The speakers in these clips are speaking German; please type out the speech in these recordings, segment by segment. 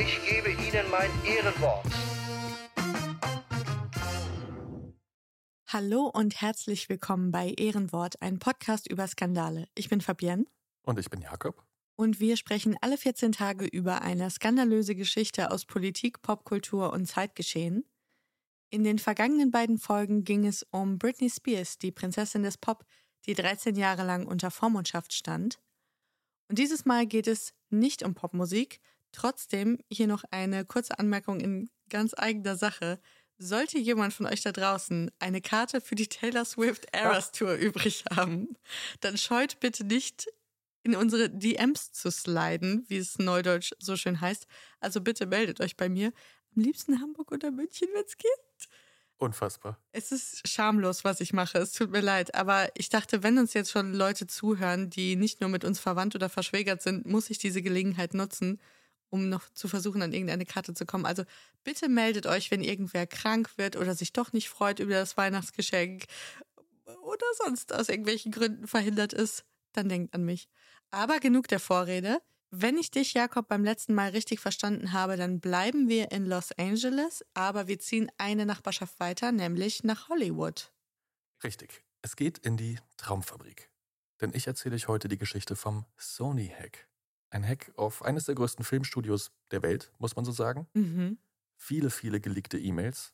ich gebe Ihnen mein Ehrenwort. Hallo und herzlich willkommen bei Ehrenwort, ein Podcast über Skandale. Ich bin Fabienne Und ich bin Jakob. und wir sprechen alle 14 Tage über eine skandalöse Geschichte aus Politik, Popkultur und Zeitgeschehen. In den vergangenen beiden Folgen ging es um Britney Spears, die Prinzessin des Pop, die 13 Jahre lang unter Vormundschaft stand. Und dieses Mal geht es nicht um Popmusik. Trotzdem hier noch eine kurze Anmerkung in ganz eigener Sache. Sollte jemand von euch da draußen eine Karte für die Taylor Swift Eras Tour übrig haben, dann scheut bitte nicht in unsere DMs zu sliden, wie es neudeutsch so schön heißt. Also bitte meldet euch bei mir. Am liebsten Hamburg oder München, wenn es geht. Unfassbar. Es ist schamlos, was ich mache. Es tut mir leid. Aber ich dachte, wenn uns jetzt schon Leute zuhören, die nicht nur mit uns verwandt oder verschwägert sind, muss ich diese Gelegenheit nutzen, um noch zu versuchen, an irgendeine Karte zu kommen. Also bitte meldet euch, wenn irgendwer krank wird oder sich doch nicht freut über das Weihnachtsgeschenk oder sonst aus irgendwelchen Gründen verhindert ist. Dann denkt an mich. Aber genug der Vorrede. Wenn ich dich, Jakob, beim letzten Mal richtig verstanden habe, dann bleiben wir in Los Angeles, aber wir ziehen eine Nachbarschaft weiter, nämlich nach Hollywood. Richtig. Es geht in die Traumfabrik. Denn ich erzähle euch heute die Geschichte vom Sony-Hack. Ein Hack auf eines der größten Filmstudios der Welt, muss man so sagen. Mhm. Viele, viele geleakte E-Mails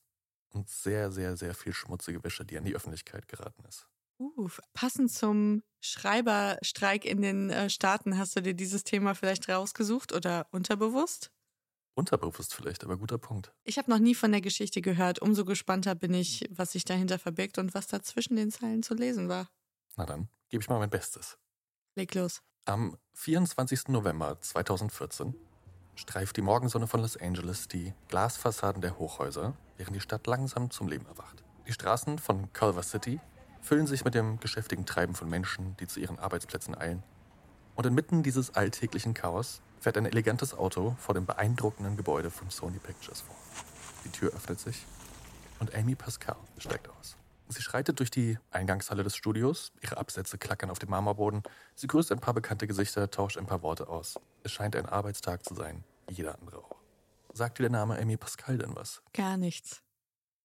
und sehr, sehr, sehr viel schmutzige Wäsche, die an die Öffentlichkeit geraten ist. Uh, passend zum Schreiberstreik in den äh, Staaten hast du dir dieses Thema vielleicht rausgesucht oder unterbewusst? Unterbewusst vielleicht, aber guter Punkt. Ich habe noch nie von der Geschichte gehört. Umso gespannter bin ich, was sich dahinter verbirgt und was da zwischen den Zeilen zu lesen war. Na dann, gebe ich mal mein Bestes. Leg los. Am 24. November 2014 streift die Morgensonne von Los Angeles die Glasfassaden der Hochhäuser, während die Stadt langsam zum Leben erwacht. Die Straßen von Culver City füllen sich mit dem geschäftigen Treiben von Menschen, die zu ihren Arbeitsplätzen eilen. Und inmitten dieses alltäglichen Chaos fährt ein elegantes Auto vor dem beeindruckenden Gebäude von Sony Pictures vor. Die Tür öffnet sich und Amy Pascal steigt aus. Sie schreitet durch die Eingangshalle des Studios, ihre Absätze klackern auf dem Marmorboden, sie grüßt ein paar bekannte Gesichter, tauscht ein paar Worte aus. Es scheint ein Arbeitstag zu sein, wie jeder andere auch. Sagt dir der Name Amy Pascal denn was? Gar nichts.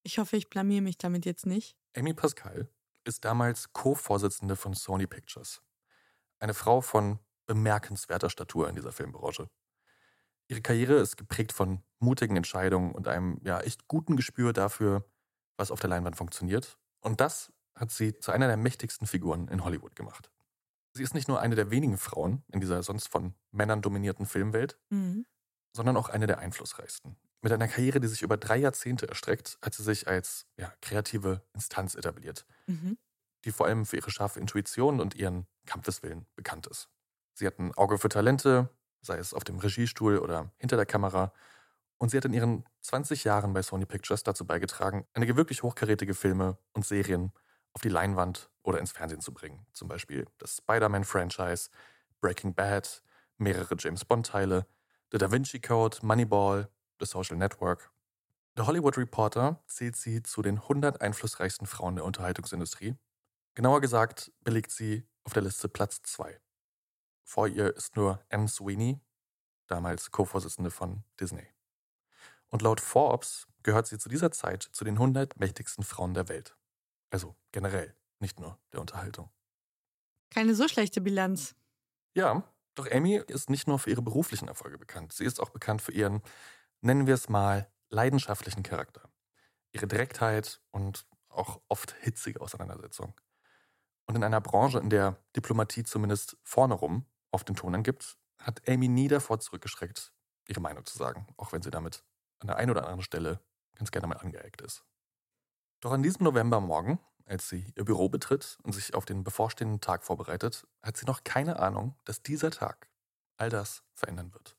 Ich hoffe, ich blamier mich damit jetzt nicht. Amy Pascal ist damals Co-Vorsitzende von Sony Pictures. Eine Frau von bemerkenswerter Statur in dieser Filmbranche. Ihre Karriere ist geprägt von mutigen Entscheidungen und einem ja echt guten Gespür dafür, was auf der Leinwand funktioniert. Und das hat sie zu einer der mächtigsten Figuren in Hollywood gemacht. Sie ist nicht nur eine der wenigen Frauen in dieser sonst von Männern dominierten Filmwelt, Mhm. sondern auch eine der einflussreichsten. Mit einer Karriere, die sich über drei Jahrzehnte erstreckt, hat sie sich als ja, kreative Instanz etabliert, Mhm. die vor allem für ihre scharfe Intuition und ihren Kampfeswillen bekannt ist. Sie hat ein Auge für Talente, sei es auf dem Regiestuhl oder hinter der Kamera, und sie hat in ihren 20 Jahren bei Sony Pictures dazu beigetragen, einige wirklich hochkarätige Filme und Serien auf die Leinwand oder ins Fernsehen zu bringen. Zum Beispiel das Spider-Man-Franchise, Breaking Bad, mehrere James Bond-Teile, The Da Vinci Code, Moneyball, The Social Network. Der Hollywood Reporter zählt sie zu den 100 einflussreichsten Frauen der Unterhaltungsindustrie. Genauer gesagt belegt sie auf der Liste Platz 2. Vor ihr ist nur Anne Sweeney, damals Co-Vorsitzende von Disney. Und laut Forbes gehört sie zu dieser Zeit zu den 100 mächtigsten Frauen der Welt. Also generell, nicht nur der Unterhaltung. Keine so schlechte Bilanz. Ja, Doch Amy ist nicht nur für ihre beruflichen Erfolge bekannt, sie ist auch bekannt für ihren, nennen wir es mal, leidenschaftlichen Charakter. Ihre Direktheit und auch oft hitzige Auseinandersetzung. Und in einer Branche, in der Diplomatie zumindest vorne rum auf den Ton angibt, hat Amy nie davor zurückgeschreckt, ihre Meinung zu sagen, auch wenn sie damit an der einen oder anderen Stelle ganz gerne mal angeeckt ist. Doch an diesem Novembermorgen, als sie ihr Büro betritt und sich auf den bevorstehenden Tag vorbereitet, hat sie noch keine Ahnung, dass dieser Tag all das verändern wird.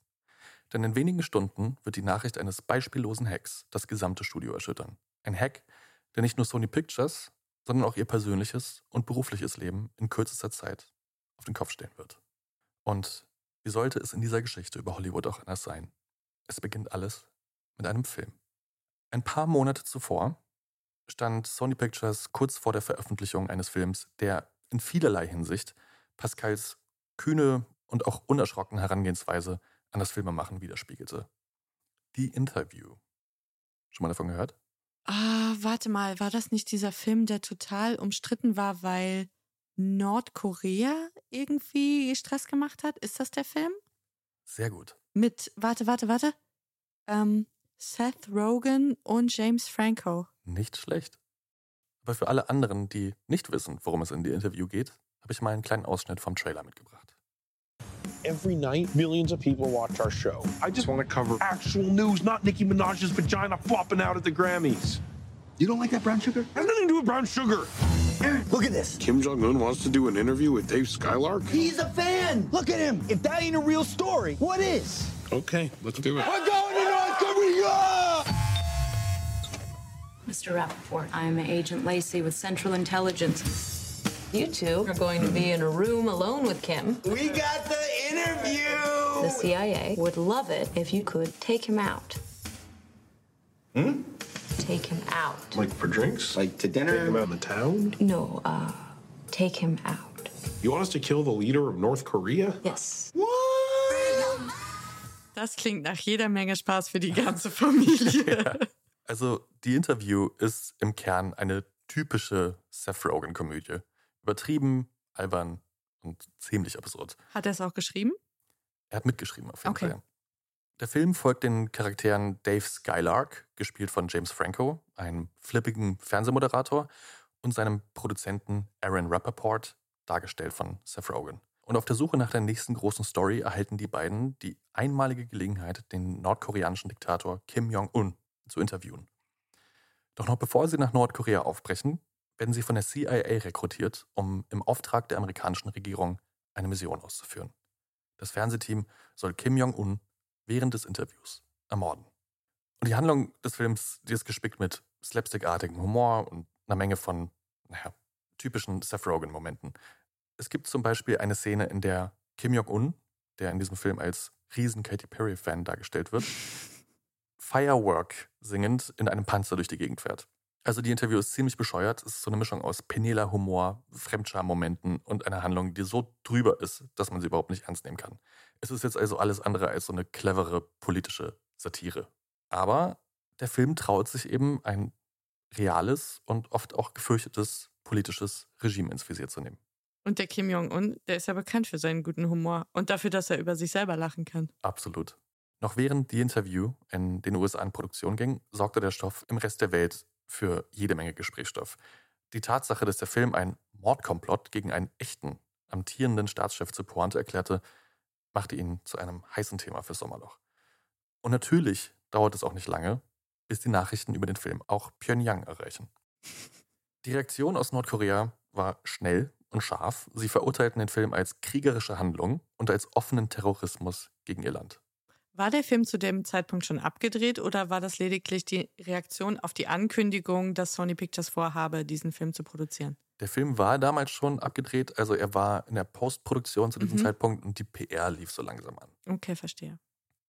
Denn in wenigen Stunden wird die Nachricht eines beispiellosen Hacks das gesamte Studio erschüttern. Ein Hack, der nicht nur Sony Pictures, sondern auch ihr persönliches und berufliches Leben in kürzester Zeit auf den Kopf stellen wird. Und wie sollte es in dieser Geschichte über Hollywood auch anders sein? Es beginnt alles mit einem Film. Ein paar Monate zuvor stand Sony Pictures kurz vor der Veröffentlichung eines Films, der in vielerlei Hinsicht Pascals kühne und auch unerschrockene Herangehensweise an das Filmemachen widerspiegelte. Die Interview. Schon mal davon gehört? Ah, warte mal, war das nicht dieser Film, der total umstritten war, weil Nordkorea irgendwie Stress gemacht hat? Ist das der Film? Sehr gut. Mit, warte, warte, warte. Ähm, Seth Rogen und James Franco. Nicht schlecht. Aber für alle anderen, die nicht wissen, worum es in die Interview geht, habe ich mal einen kleinen Ausschnitt vom Trailer mitgebracht. Every night, millions of people watch our show. I just want to cover actual news, not Nicki Minaj's vagina flopping out at the Grammys. You don't like that brown sugar? Has nothing to do with brown sugar. Aaron, look at this. Kim Jong Un wants to do an interview with Dave Skylark? He's a fan. Look at him. If that ain't a real story, what is? Okay, let's do it. We're going to! Mr. Rappaport, I'm Agent Lacey with Central Intelligence. You two are going to be in a room alone with Kim. We got the interview! The CIA would love it if you could take him out. Hmm? Take him out. Like for drinks? Like to dinner? Take him out in the town? No, uh, take him out. You want us to kill the leader of North Korea? Yes. What? Das klingt nach jeder Menge Spaß für die ganze Familie. ja. Also, die Interview ist im Kern eine typische Seth Rogen-Komödie. Übertrieben, albern und ziemlich absurd. Hat er es auch geschrieben? Er hat mitgeschrieben auf jeden Okay. Fall. Der Film folgt den Charakteren Dave Skylark, gespielt von James Franco, einem flippigen Fernsehmoderator, und seinem Produzenten Aaron Rappaport, dargestellt von Seth Rogen. Und auf der Suche nach der nächsten großen Story erhalten die beiden die einmalige Gelegenheit, den nordkoreanischen Diktator Kim Jong-un zu interviewen. Doch noch bevor sie nach Nordkorea aufbrechen, werden sie von der CIA rekrutiert, um im Auftrag der amerikanischen Regierung eine Mission auszuführen. Das Fernsehteam soll Kim Jong-un während des Interviews ermorden. Und die Handlung des Films, die ist gespickt mit slapstickartigem Humor und einer Menge von, naja, typischen Seth Rogen-Momenten. Es gibt zum Beispiel eine Szene, in der Kim Jong-un, der in diesem Film als riesen Katy Perry-Fan dargestellt wird, Firework singend in einem Panzer durch die Gegend fährt. Also die Interview ist ziemlich bescheuert. Es ist so eine Mischung aus penela Humor, Fremdscham-Momenten und einer Handlung, die so drüber ist, dass man sie überhaupt nicht ernst nehmen kann. Es ist jetzt also alles andere als so eine clevere politische Satire. Aber der Film traut sich eben ein reales und oft auch gefürchtetes politisches Regime ins Visier zu nehmen. Und der Kim Jong-un, der ist ja bekannt für seinen guten Humor und dafür, dass er über sich selber lachen kann. Absolut. Noch während die Interview in den USA in Produktion ging, sorgte der Stoff im Rest der Welt für jede Menge Gesprächsstoff. Die Tatsache, dass der Film ein Mordkomplott gegen einen echten, amtierenden Staatschef zu Pointe erklärte, machte ihn zu einem heißen Thema fürs Sommerloch. Und natürlich dauert es auch nicht lange, bis die Nachrichten über den Film auch Pyongyang erreichen. Die Reaktion aus Nordkorea war schnell und scharf. Sie verurteilten den Film als kriegerische Handlung und als offenen Terrorismus gegen ihr Land. War der Film zu dem Zeitpunkt schon abgedreht oder war das lediglich die Reaktion auf die Ankündigung, dass Sony Pictures vorhabe, diesen Film zu produzieren? Der Film war damals schon abgedreht, also er war in der Postproduktion zu diesem Mhm. Zeitpunkt und die PR lief so langsam an. Okay, verstehe.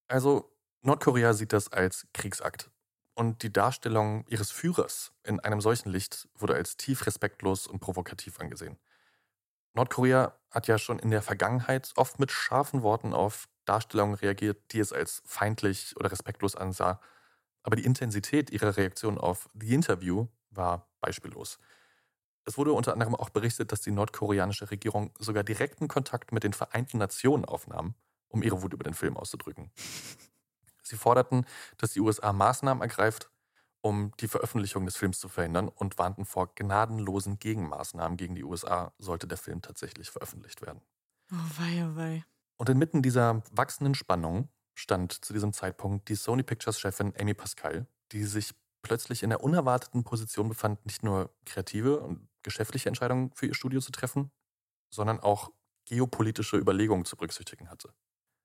Also Nordkorea sieht das als Kriegsakt. Und die Darstellung ihres Führers in einem solchen Licht wurde als tief respektlos und provokativ angesehen. Nordkorea hat ja schon in der Vergangenheit oft mit scharfen Worten auf Darstellungen reagiert, die es als feindlich oder respektlos ansah. Aber die Intensität ihrer Reaktion auf The Interview war beispiellos. Es wurde unter anderem auch berichtet, dass die nordkoreanische Regierung sogar direkten Kontakt mit den Vereinten Nationen aufnahm, um ihre Wut über den Film auszudrücken. Sie forderten, dass die USA Maßnahmen ergreift, um die Veröffentlichung des Films zu verhindern und warnten vor gnadenlosen Gegenmaßnahmen gegen die USA, sollte der Film tatsächlich veröffentlicht werden. Oh wei, oh wei. Und inmitten dieser wachsenden Spannung stand zu diesem Zeitpunkt die Sony Pictures-Chefin Amy Pascal, die sich plötzlich in der unerwarteten Position befand, nicht nur kreative und geschäftliche Entscheidungen für ihr Studio zu treffen, sondern auch geopolitische Überlegungen zu berücksichtigen hatte.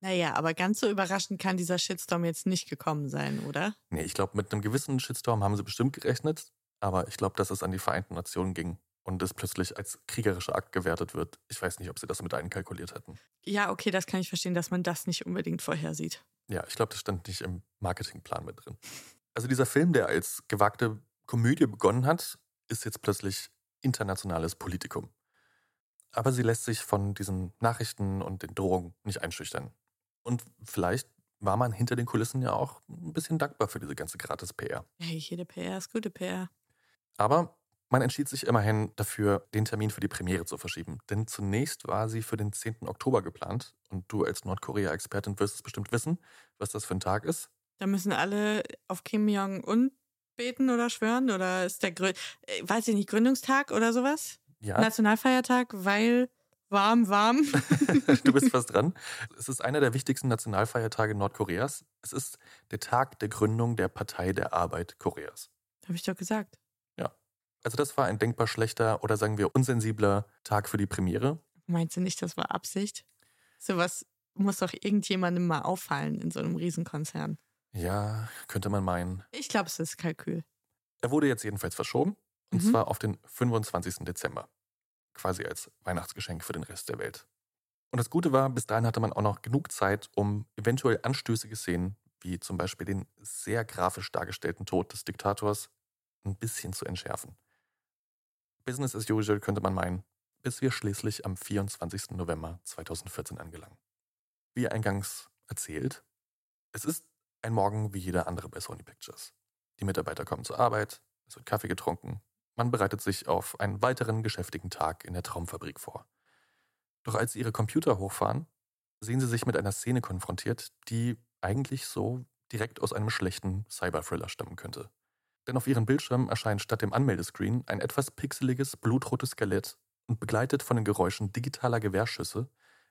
Naja, aber ganz so überraschend kann dieser Shitstorm jetzt nicht gekommen sein, oder? Nee, ich glaube, mit einem gewissen Shitstorm haben sie bestimmt gerechnet, aber ich glaube, dass es an die Vereinten Nationen ging und es plötzlich als kriegerischer Akt gewertet wird. Ich weiß nicht, ob sie das mit einkalkuliert hätten. Ja, okay, das kann ich verstehen, dass man das nicht unbedingt vorhersieht. Ja, ich glaube, das stand nicht im Marketingplan mit drin. Also dieser Film, der als gewagte Komödie begonnen hat, ist jetzt plötzlich internationales Politikum. Aber sie lässt sich von diesen Nachrichten und den Drohungen nicht einschüchtern. Und vielleicht war man hinter den Kulissen ja auch ein bisschen dankbar für diese ganze Gratis-PR. Hey, jede PR ist gute PR. Aber man entschied sich immerhin dafür, den Termin für die Premiere zu verschieben. Denn zunächst war sie für den 10. Oktober geplant. Und du als Nordkorea-Expertin wirst es bestimmt wissen, was das für ein Tag ist. Da müssen alle auf Kim Jong-un beten oder schwören? Oder ist der, Grü äh, weiß ich nicht, Gründungstag oder sowas? Ja. Nationalfeiertag, weil warm, warm. du bist fast dran. Es ist einer der wichtigsten Nationalfeiertage Nordkoreas. Es ist der Tag der Gründung der Partei der Arbeit Koreas. Habe ich doch gesagt. Ja. Also das war ein denkbar schlechter oder sagen wir unsensibler Tag für die Premiere. Meinst du nicht, das war Absicht? Sowas muss doch irgendjemandem mal auffallen in so einem Riesenkonzern. Ja, könnte man meinen. Ich glaube, es ist Kalkül. Er wurde jetzt jedenfalls verschoben. Und mhm. zwar auf den 25. Dezember. Quasi als Weihnachtsgeschenk für den Rest der Welt. Und das Gute war, bis dahin hatte man auch noch genug Zeit, um eventuell anstößige Szenen, wie zum Beispiel den sehr grafisch dargestellten Tod des Diktators, ein bisschen zu entschärfen. Business as usual könnte man meinen, bis wir schließlich am 24. November 2014 angelangen. Wie eingangs erzählt, es ist ein Morgen wie jeder andere bei Sony Pictures. Die Mitarbeiter kommen zur Arbeit, es wird Kaffee getrunken, man bereitet sich auf einen weiteren geschäftigen Tag in der Traumfabrik vor. Doch als sie ihre Computer hochfahren, sehen sie sich mit einer Szene konfrontiert, die eigentlich so direkt aus einem schlechten Cyberthriller stammen könnte. Denn auf ihren Bildschirmen erscheint statt dem Anmeldescreen ein etwas pixeliges, blutrotes Skelett und begleitet von den Geräuschen digitaler Gewehrschüsse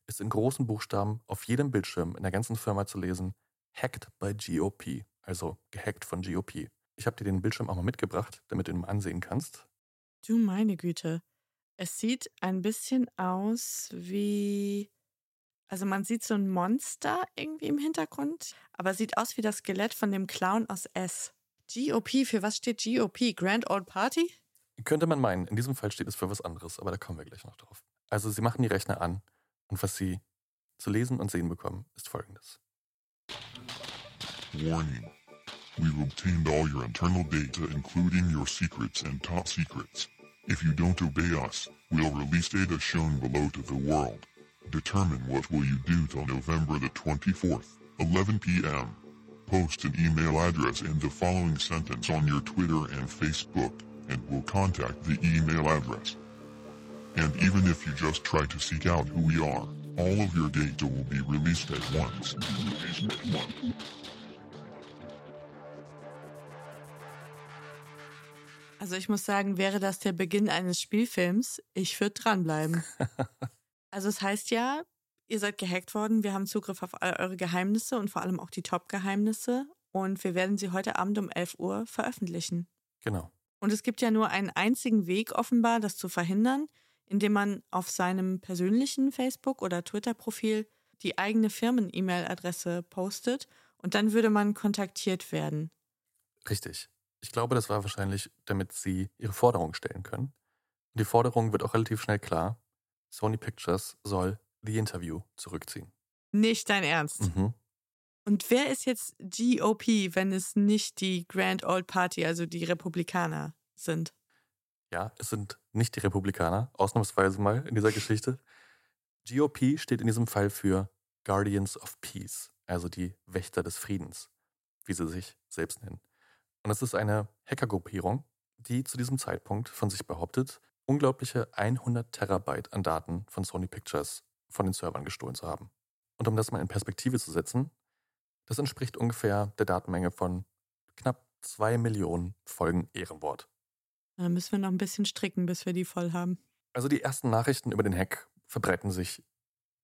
ist in großen Buchstaben auf jedem Bildschirm in der ganzen Firma zu lesen Hacked by GOP, also gehackt von GOP. Ich habe dir den Bildschirm auch mal mitgebracht, damit du ihn mal ansehen kannst. Du meine Güte. Es sieht ein bisschen aus wie. Also man sieht so ein Monster irgendwie im Hintergrund, aber sieht aus wie das Skelett von dem Clown aus S. GOP, für was steht GOP? Grand Old Party? Könnte man meinen. In diesem Fall steht es für was anderes, aber da kommen wir gleich noch drauf. Also sie machen die Rechner an und was sie zu lesen und sehen bekommen, ist folgendes. Warning. We've obtained all your internal data, including your secrets and top secrets. If you don't obey us, we'll release data shown below to the world. Determine what will you do till November the 24th, 11 p.m. Post an email address and the following sentence on your Twitter and Facebook, and we'll contact the email address. And even if you just try to seek out who we are, all of your data will be released at once. Also ich muss sagen, wäre das der Beginn eines Spielfilms, ich würde dranbleiben. also es heißt ja, ihr seid gehackt worden, wir haben Zugriff auf all eure Geheimnisse und vor allem auch die Top-Geheimnisse und wir werden sie heute Abend um 11 Uhr veröffentlichen. Genau. Und es gibt ja nur einen einzigen Weg offenbar, das zu verhindern, indem man auf seinem persönlichen Facebook- oder Twitter-Profil die eigene Firmen-E-Mail-Adresse postet und dann würde man kontaktiert werden. Richtig. Ich glaube, das war wahrscheinlich, damit sie ihre Forderung stellen können. Und die Forderung wird auch relativ schnell klar. Sony Pictures soll The Interview zurückziehen. Nicht dein Ernst. Mhm. Und wer ist jetzt GOP, wenn es nicht die Grand Old Party, also die Republikaner sind? Ja, es sind nicht die Republikaner, ausnahmsweise mal in dieser Geschichte. GOP steht in diesem Fall für Guardians of Peace, also die Wächter des Friedens, wie sie sich selbst nennen. Und es ist eine Hackergruppierung, die zu diesem Zeitpunkt von sich behauptet, unglaubliche 100 Terabyte an Daten von Sony Pictures von den Servern gestohlen zu haben. Und um das mal in Perspektive zu setzen, das entspricht ungefähr der Datenmenge von knapp zwei Millionen Folgen Ehrenwort. Dann müssen wir noch ein bisschen stricken, bis wir die voll haben. Also die ersten Nachrichten über den Hack verbreiten sich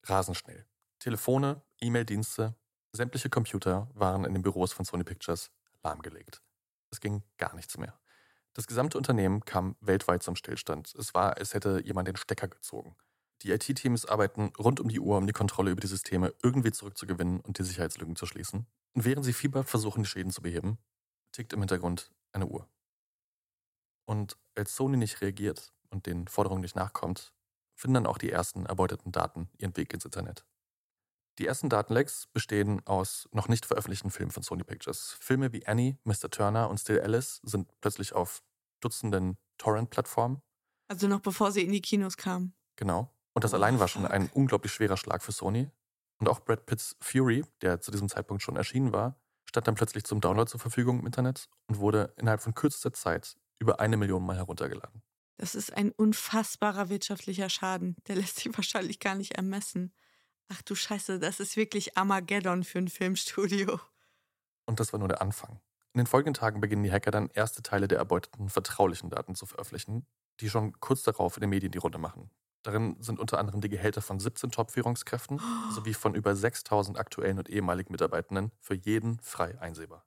rasend schnell. Telefone, E-Mail-Dienste, sämtliche Computer waren in den Büros von Sony Pictures lahmgelegt. Es ging gar nichts mehr. Das gesamte Unternehmen kam weltweit zum Stillstand. Es war, als hätte jemand den Stecker gezogen. Die IT-Teams arbeiten rund um die Uhr, um die Kontrolle über die Systeme irgendwie zurückzugewinnen und die Sicherheitslücken zu schließen. Und während sie fieber versuchen, die Schäden zu beheben, tickt im Hintergrund eine Uhr. Und als Sony nicht reagiert und den Forderungen nicht nachkommt, finden dann auch die ersten erbeuteten Daten ihren Weg ins Internet. Die ersten Datenlecks bestehen aus noch nicht veröffentlichten Filmen von Sony Pictures. Filme wie Annie, Mr. Turner und Still Alice sind plötzlich auf Dutzenden Torrent-Plattformen. Also noch bevor sie in die Kinos kamen. Genau. Und das allein war schon ein unglaublich schwerer Schlag für Sony. Und auch Brad Pitts Fury, der zu diesem Zeitpunkt schon erschienen war, stand dann plötzlich zum Download zur Verfügung im Internet und wurde innerhalb von kürzester Zeit über eine Million Mal heruntergeladen. Das ist ein unfassbarer wirtschaftlicher Schaden. Der lässt sich wahrscheinlich gar nicht ermessen. Ach du Scheiße, das ist wirklich Armageddon für ein Filmstudio. Und das war nur der Anfang. In den folgenden Tagen beginnen die Hacker dann erste Teile der erbeuteten vertraulichen Daten zu veröffentlichen, die schon kurz darauf in den Medien die Runde machen. Darin sind unter anderem die Gehälter von 17 Top-Führungskräften sowie von über 6000 aktuellen und ehemaligen Mitarbeitenden für jeden frei einsehbar.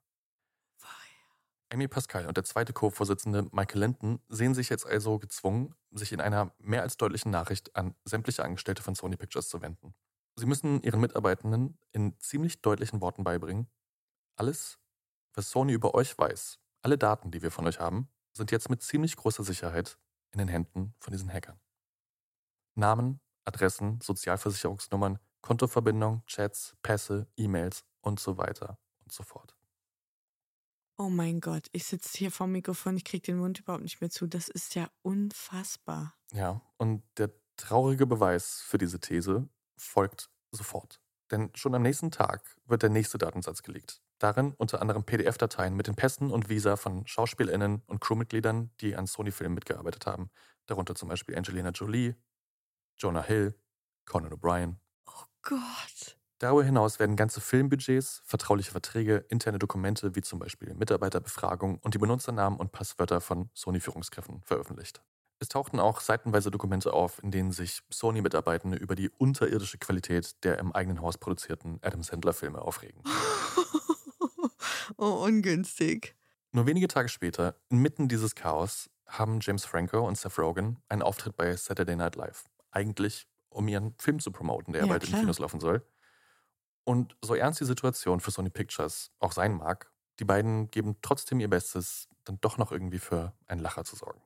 Amy Pascal und der zweite Co-Vorsitzende Michael Linton sehen sich jetzt also gezwungen, sich in einer mehr als deutlichen Nachricht an sämtliche Angestellte von Sony Pictures zu wenden. Sie müssen ihren Mitarbeitenden in ziemlich deutlichen Worten beibringen, alles, was Sony über euch weiß, alle Daten, die wir von euch haben, sind jetzt mit ziemlich großer Sicherheit in den Händen von diesen Hackern. Namen, Adressen, Sozialversicherungsnummern, Kontoverbindungen, Chats, Pässe, E-Mails und so weiter und so fort. Oh mein Gott, ich sitze hier vorm Mikrofon, ich kriege den Mund überhaupt nicht mehr zu. Das ist ja unfassbar. Ja, und der traurige Beweis für diese These folgt sofort. Denn schon am nächsten Tag wird der nächste Datensatz gelegt. Darin unter anderem PDF-Dateien mit den Pässen und Visa von SchauspielerInnen und Crewmitgliedern, die an Sony-Filmen mitgearbeitet haben. Darunter zum Beispiel Angelina Jolie, Jonah Hill, Conan O'Brien. Oh Gott. Darüber hinaus werden ganze Filmbudgets, vertrauliche Verträge, interne Dokumente wie zum Beispiel Mitarbeiterbefragung und die Benutzernamen und Passwörter von Sony-Führungskräften veröffentlicht. Es tauchten auch seitenweise Dokumente auf, in denen sich Sony-Mitarbeitende über die unterirdische Qualität der im eigenen Haus produzierten Adam Sandler-Filme aufregen. oh, ungünstig. Nur wenige Tage später, inmitten dieses Chaos, haben James Franco und Seth Rogen einen Auftritt bei Saturday Night Live. Eigentlich, um ihren Film zu promoten, der ja, bald klar. in Kinos laufen soll. Und so ernst die Situation für Sony Pictures auch sein mag, die beiden geben trotzdem ihr Bestes, dann doch noch irgendwie für einen Lacher zu sorgen.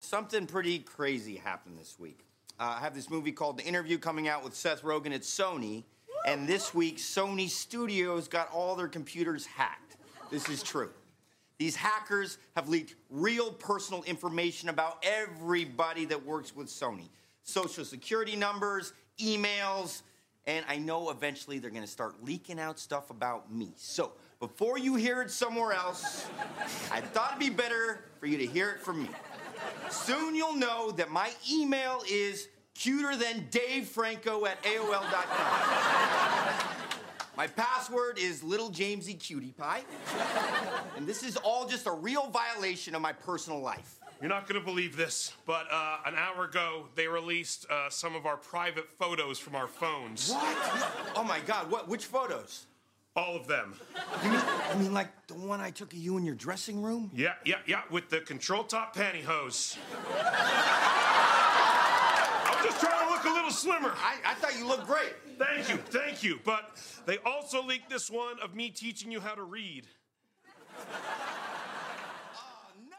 Something pretty crazy happened this week. Uh, I have this movie called The Interview coming out with Seth Rogen at Sony, and this week Sony Studios got all their computers hacked. This is true. These hackers have leaked real personal information about everybody that works with Sony social security numbers, emails, and I know eventually they're gonna start leaking out stuff about me. So, before you hear it somewhere else, I thought it'd be better for you to hear it from me. Soon you'll know that my email is cuter than Dave Franco at AOL.com. my password is little Jamesy Cutie Pie. And this is all just a real violation of my personal life. You're not going to believe this, but uh, an hour ago they released uh, some of our private photos from our phones. What? Oh my God! What? Which photos? All of them. You mean, you mean like the one I took of you in your dressing room? Yeah, yeah, yeah, with the control top pantyhose. I'm just trying to look a little slimmer. I, I thought you looked great. Thank you, thank you. But they also leaked this one of me teaching you how to read.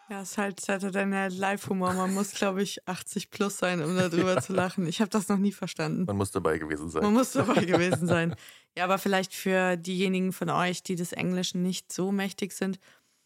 Ja, ist halt Saturday Night Live-Humor. Man muss, glaube ich, 80 plus sein, um darüber zu lachen. Ich habe das noch nie verstanden. Man muss dabei gewesen sein. Man muss dabei gewesen sein. Ja, aber vielleicht für diejenigen von euch, die des Englischen nicht so mächtig sind.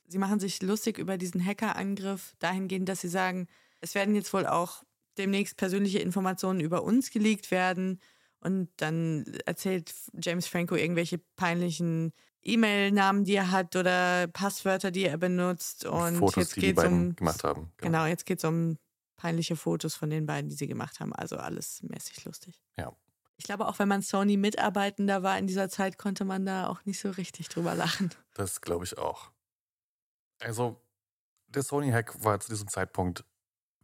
Sie machen sich lustig über diesen Hackerangriff dahingehend, dass sie sagen, es werden jetzt wohl auch demnächst persönliche Informationen über uns geleakt werden. Und dann erzählt James Franco irgendwelche peinlichen E-Mail-Namen, die er hat oder Passwörter, die er benutzt. Und Fotos, jetzt die die beiden um, gemacht haben. Genau. genau, jetzt geht es um peinliche Fotos von den beiden, die sie gemacht haben. Also alles mäßig lustig. Ja. Ich glaube, auch wenn man Sony-Mitarbeitender war in dieser Zeit, konnte man da auch nicht so richtig drüber lachen. Das glaube ich auch. Also, der Sony-Hack war zu diesem Zeitpunkt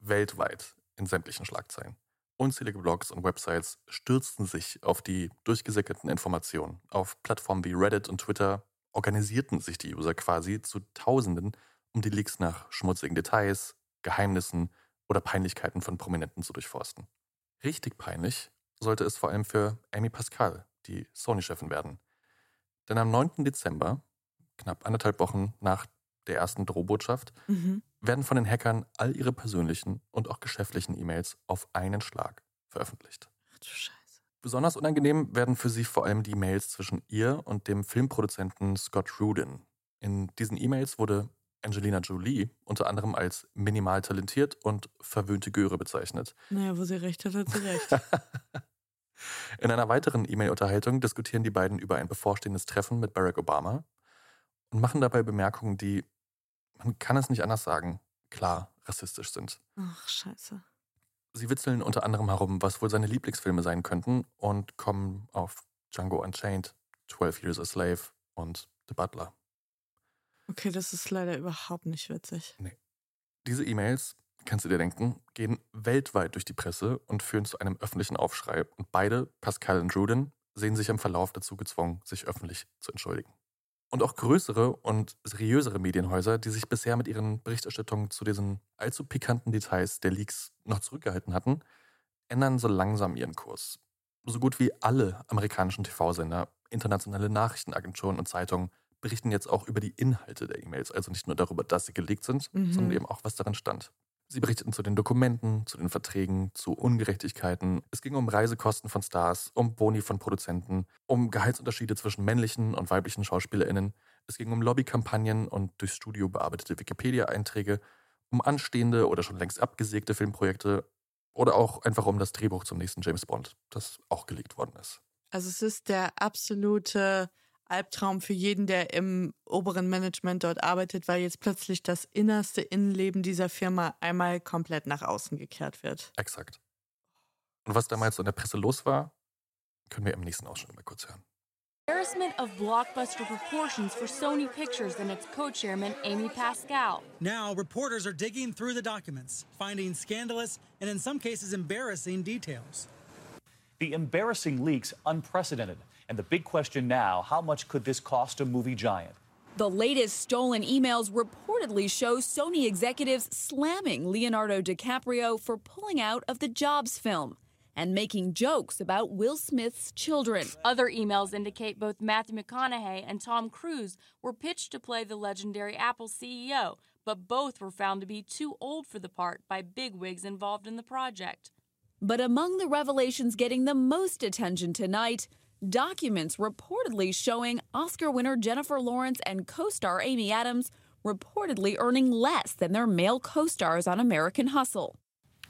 weltweit in sämtlichen Schlagzeilen. Unzählige Blogs und Websites stürzten sich auf die durchgesickerten Informationen. Auf Plattformen wie Reddit und Twitter organisierten sich die User quasi zu Tausenden, um die Leaks nach schmutzigen Details, Geheimnissen oder Peinlichkeiten von Prominenten zu durchforsten. Richtig peinlich sollte es vor allem für Amy Pascal, die Sony-Chefin, werden. Denn am 9. Dezember, knapp anderthalb Wochen nach der ersten Drohbotschaft, Mhm. Werden von den Hackern all ihre persönlichen und auch geschäftlichen E-Mails auf einen Schlag veröffentlicht. Ach du Scheiße. Besonders unangenehm werden für sie vor allem die Mails zwischen ihr und dem Filmproduzenten Scott Rudin. In diesen E-Mails wurde Angelina Jolie unter anderem als minimal talentiert und verwöhnte Göre bezeichnet. Naja, wo sie recht hat, hat sie recht. In einer weiteren E-Mail-Unterhaltung diskutieren die beiden über ein bevorstehendes Treffen mit Barack Obama und machen dabei Bemerkungen, die, man kann es nicht anders sagen, klar rassistisch sind. Ach, scheiße. Sie witzeln unter anderem herum, was wohl seine Lieblingsfilme sein könnten und kommen auf Django Unchained, 12 Years a Slave und The Butler. Okay, das ist leider überhaupt nicht witzig. Diese E-Mails, kannst du dir denken, gehen weltweit durch die Presse und führen zu einem öffentlichen Aufschrei. Und beide, Pascal und Rudin, sehen sich im Verlauf dazu gezwungen, sich öffentlich zu entschuldigen. Und auch größere und seriösere Medienhäuser, die sich bisher mit ihren Berichterstattungen zu diesen allzu pikanten Details der Leaks noch zurückgehalten hatten, ändern so langsam ihren Kurs. So gut wie alle amerikanischen TV-Sender, internationale Nachrichtenagenturen und Zeitungen berichten jetzt auch über die Inhalte der E-Mails, also nicht nur darüber, dass sie geleakt sind, Mhm. sondern eben auch, was darin stand. Sie berichteten zu den Dokumenten, zu den Verträgen, zu Ungerechtigkeiten. Es ging um Reisekosten von Stars, um Boni von Produzenten, um Gehaltsunterschiede zwischen männlichen und weiblichen SchauspielerInnen. Es ging um Lobbykampagnen und durchs Studio bearbeitete Wikipedia-Einträge, um anstehende oder schon längst abgesägte Filmprojekte oder auch einfach um das Drehbuch zum nächsten James Bond, das auch gelegt worden ist. Also es ist der absolute Albtraum für jeden, der im oberen Management dort arbeitet, weil jetzt plötzlich das innerste Innenleben dieser Firma einmal komplett nach außen gekehrt wird. Exakt. Und was damals so in der Presse los war, können wir im nächsten Ausschnitt mal kurz hören. Embarrassment of blockbuster proportions for Sony Pictures and its co-chairman Amy Pascal. Now, reporters are digging through the documents, finding scandalous and in some cases embarrassing details. The embarrassing leaks unprecedented. And the big question now how much could this cost a movie giant? The latest stolen emails reportedly show Sony executives slamming Leonardo DiCaprio for pulling out of the Jobs film and making jokes about Will Smith's children. Other emails indicate both Matthew McConaughey and Tom Cruise were pitched to play the legendary Apple CEO, but both were found to be too old for the part by bigwigs involved in the project. But among the revelations getting the most attention tonight, documents reportedly showing Oscar winner Jennifer Lawrence and co star Amy Adams reportedly earning less than their male co stars on American Hustle.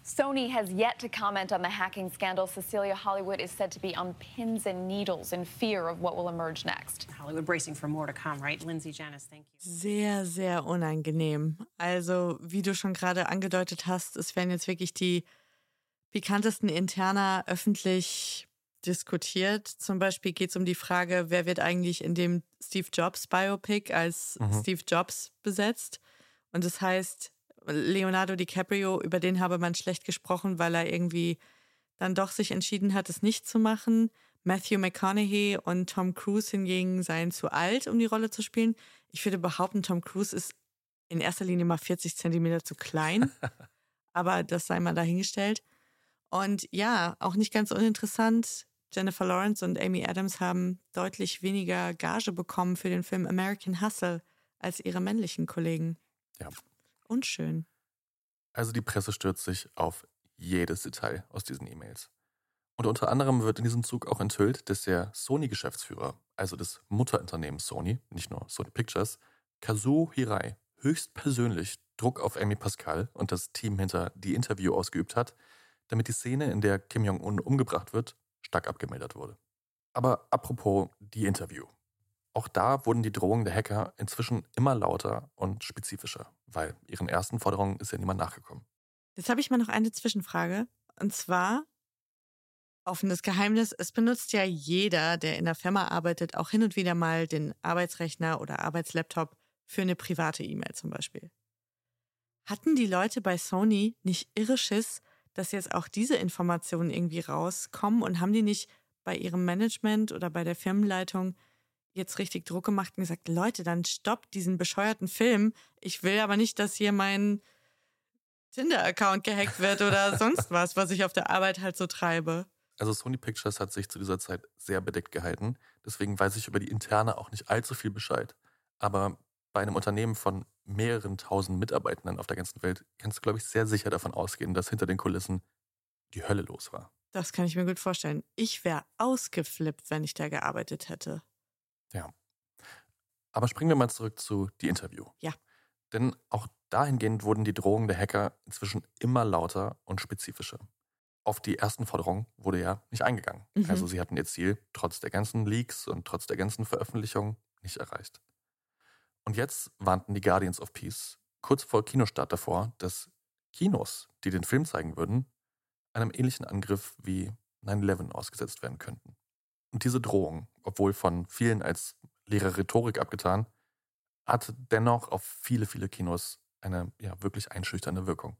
Sony has yet to comment on the hacking scandal. Cecilia Hollywood is said to be on pins and needles in fear of what will emerge next. Hollywood bracing for more to come, right? Lindsay Janice, thank you. Sehr, sehr unangenehm. Also, wie du schon gerade angedeutet hast, es werden jetzt wirklich die pikantesten Interna öffentlich diskutiert. Zum Beispiel geht es um die Frage, wer wird eigentlich in dem Steve Jobs Biopic als Mhm. Steve Jobs besetzt? Und das heißt, Leonardo DiCaprio, über den habe man schlecht gesprochen, weil er irgendwie dann doch sich entschieden hat, es nicht zu machen. Matthew McConaughey und Tom Cruise hingegen seien zu alt, um die Rolle zu spielen. Ich würde behaupten, Tom Cruise ist in erster Linie mal 40 Zentimeter zu klein. aber das sei mal dahingestellt. Und ja, auch nicht ganz uninteressant. Jennifer Lawrence und Amy Adams haben deutlich weniger Gage bekommen für den Film American Hustle als ihre männlichen Kollegen. Ja. Unschön. Also die Presse stürzt sich auf jedes Detail aus diesen E-Mails. Und unter anderem wird in diesem Zug auch enthüllt, dass der Sony-Geschäftsführer, also des Mutterunternehmens Sony, nicht nur Sony Pictures, Kazuo Hirai, höchstpersönlich Druck auf Amy Pascal und das Team hinter die Interview ausgeübt hat, damit die Szene, in der Kim Jong-un umgebracht wird, stark abgemildert wurde. Aber apropos die Interview. Auch da wurden die Drohungen der Hacker inzwischen immer lauter und spezifischer, weil ihren ersten Forderungen ist ja niemand nachgekommen. Jetzt habe ich mal noch eine Zwischenfrage. Und zwar, offenes Geheimnis, es benutzt ja jeder, der in der Firma arbeitet, auch hin und wieder mal den Arbeitsrechner oder Arbeitslaptop für eine private E-Mail zum Beispiel. Hatten die Leute bei Sony nicht irre Schiss, dass jetzt auch diese Informationen irgendwie rauskommen und haben die nicht bei ihrem Management oder bei der Firmenleitung jetzt richtig Druck gemacht und gesagt, Leute, dann stoppt diesen bescheuerten Film. Ich will aber nicht, dass hier mein Tinder-Account gehackt wird oder sonst was, was ich auf der Arbeit halt so treibe. Also Sony Pictures hat sich zu dieser Zeit sehr bedeckt gehalten. Deswegen weiß ich über die interne auch nicht allzu viel Bescheid. Aber bei einem Unternehmen von mehreren tausend Mitarbeitenden auf der ganzen Welt kannst du, glaube ich, sehr sicher davon ausgehen, dass hinter den Kulissen die Hölle los war. Das kann ich mir gut vorstellen. Ich wäre ausgeflippt, wenn ich da gearbeitet hätte. Ja. Aber springen wir mal zurück zu die Interview. Ja. Denn auch dahingehend wurden die Drohungen der Hacker inzwischen immer lauter und spezifischer. Auf die ersten Forderungen wurde ja nicht eingegangen. Mhm. Also sie hatten ihr Ziel trotz der ganzen Leaks und trotz der ganzen Veröffentlichungen nicht erreicht. Und jetzt warnten die Guardians of Peace kurz vor Kinostart davor, dass Kinos, die den Film zeigen würden, einem ähnlichen Angriff wie 9-11 ausgesetzt werden könnten. Und diese Drohung, obwohl von vielen als leere Rhetorik abgetan, hatte dennoch auf viele, viele Kinos eine ja, wirklich einschüchternde Wirkung.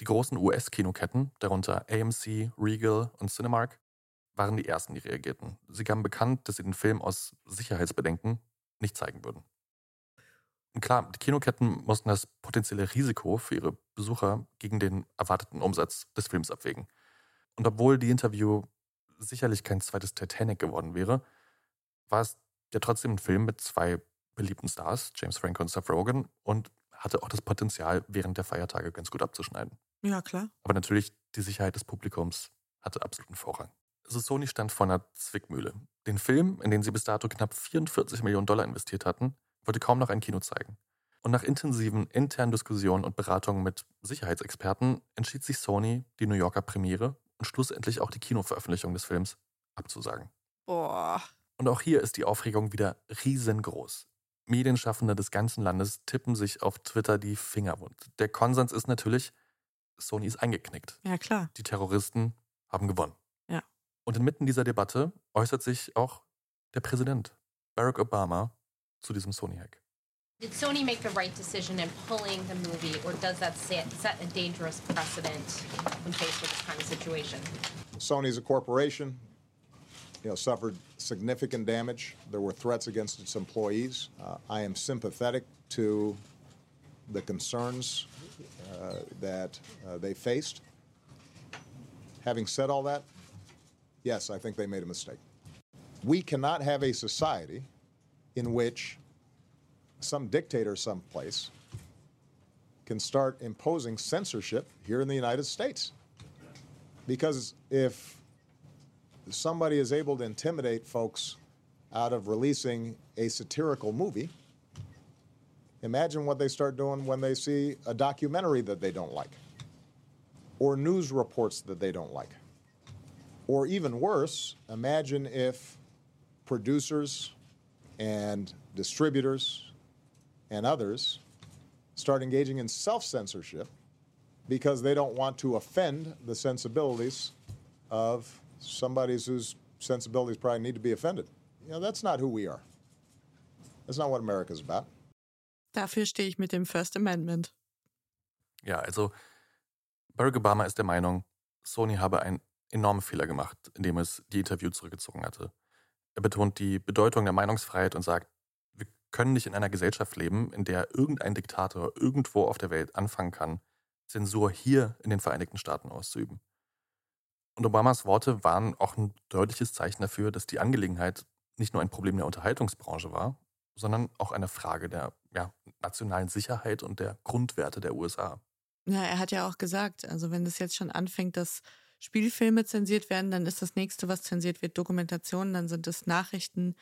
Die großen US-Kinoketten, darunter AMC, Regal und Cinemark, waren die ersten, die reagierten. Sie gaben bekannt, dass sie den Film aus Sicherheitsbedenken nicht zeigen würden. Klar, die Kinoketten mussten das potenzielle Risiko für ihre Besucher gegen den erwarteten Umsatz des Films abwägen. Und obwohl die Interview sicherlich kein zweites Titanic geworden wäre, war es ja trotzdem ein Film mit zwei beliebten Stars, James Franco und Seth Rogen, und hatte auch das Potenzial, während der Feiertage ganz gut abzuschneiden. Ja, klar. Aber natürlich, die Sicherheit des Publikums hatte absoluten Vorrang. Also Sony stand vor einer Zwickmühle. Den Film, in den sie bis dato knapp 44 Millionen Dollar investiert hatten, wollte kaum noch ein Kino zeigen. Und nach intensiven internen Diskussionen und Beratungen mit Sicherheitsexperten entschied sich Sony, die New Yorker Premiere und schlussendlich auch die Kinoveröffentlichung des Films abzusagen. Boah. Und auch hier ist die Aufregung wieder riesengroß. Medienschaffende des ganzen Landes tippen sich auf Twitter die Finger wund. Der Konsens ist natürlich, Sony ist eingeknickt. Ja, klar. Die Terroristen haben gewonnen. Ja. Und inmitten dieser Debatte äußert sich auch der Präsident, Barack Obama, zu diesem Sony-Hack. Did Sony make the right decision in pulling the movie, or does that set, set a dangerous precedent when faced with this kind of situation? Sony's a corporation, you know, suffered significant damage. There were threats against its employees. Uh, I am sympathetic to the concerns uh, that uh, they faced. Having said all that, yes, I think they made a mistake. We cannot have a society in which some dictator someplace can start imposing censorship here in the United States. Because if somebody is able to intimidate folks out of releasing a satirical movie, imagine what they start doing when they see a documentary that they don't like, or news reports that they don't like. Or even worse, imagine if producers and distributors and others start engaging in self censorship because they don't want to offend the sensibilities of somebody whose sensibilities probably need to be offended. You know, that's not who we are. That's not what America's about. Dafür stehe ich mit dem First Amendment. Ja, also Barack Obama ist der Meinung, Sony habe einen enormen Fehler gemacht, indem es die Interview zurückgezogen hatte. Er betont die Bedeutung der Meinungsfreiheit und sagt, wir können nicht in einer Gesellschaft leben, in der irgendein Diktator irgendwo auf der Welt anfangen kann, Zensur hier in den Vereinigten Staaten auszuüben. Und Obamas Worte waren auch ein deutliches Zeichen dafür, dass die Angelegenheit nicht nur ein Problem der Unterhaltungsbranche war, sondern auch eine Frage der ja, nationalen Sicherheit und der Grundwerte der USA. Ja, er hat ja auch gesagt, also wenn das jetzt schon anfängt, dass Spielfilme zensiert werden, dann ist das nächste, was zensiert wird, Dokumentationen, dann sind es Nachrichten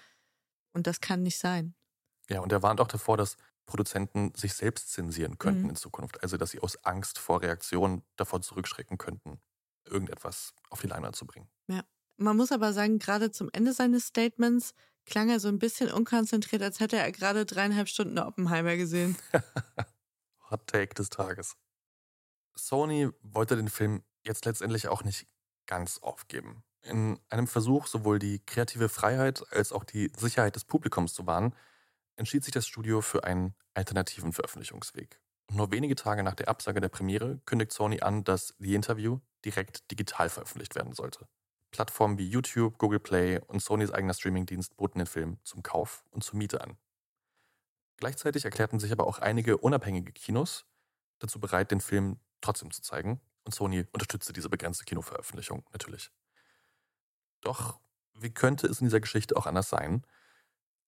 und das kann nicht sein. Ja, und er warnt auch davor, dass Produzenten sich selbst zensieren könnten Mhm. in Zukunft. Also, dass sie aus Angst vor Reaktionen davor zurückschrecken könnten, irgendetwas auf die Leinwand zu bringen. Ja. Man muss aber sagen, gerade zum Ende seines Statements klang er so ein bisschen unkonzentriert, als hätte er gerade dreieinhalb Stunden Oppenheimer gesehen. Hot Take des Tages. Sony wollte den Film jetzt letztendlich auch nicht ganz aufgeben. In einem Versuch, sowohl die kreative Freiheit als auch die Sicherheit des Publikums zu wahren, entschied sich das Studio für einen alternativen Veröffentlichungsweg. Nur wenige Tage nach der Absage der Premiere kündigt Sony an, dass The Interview direkt digital veröffentlicht werden sollte. Plattformen wie YouTube, Google Play und Sonys eigener Streamingdienst boten den Film zum Kauf und zur Miete an. Gleichzeitig erklärten sich aber auch einige unabhängige Kinos dazu bereit, den Film trotzdem zu zeigen. Und Sony unterstützte diese begrenzte Kinoveröffentlichung natürlich. Doch wie könnte es in dieser Geschichte auch anders sein?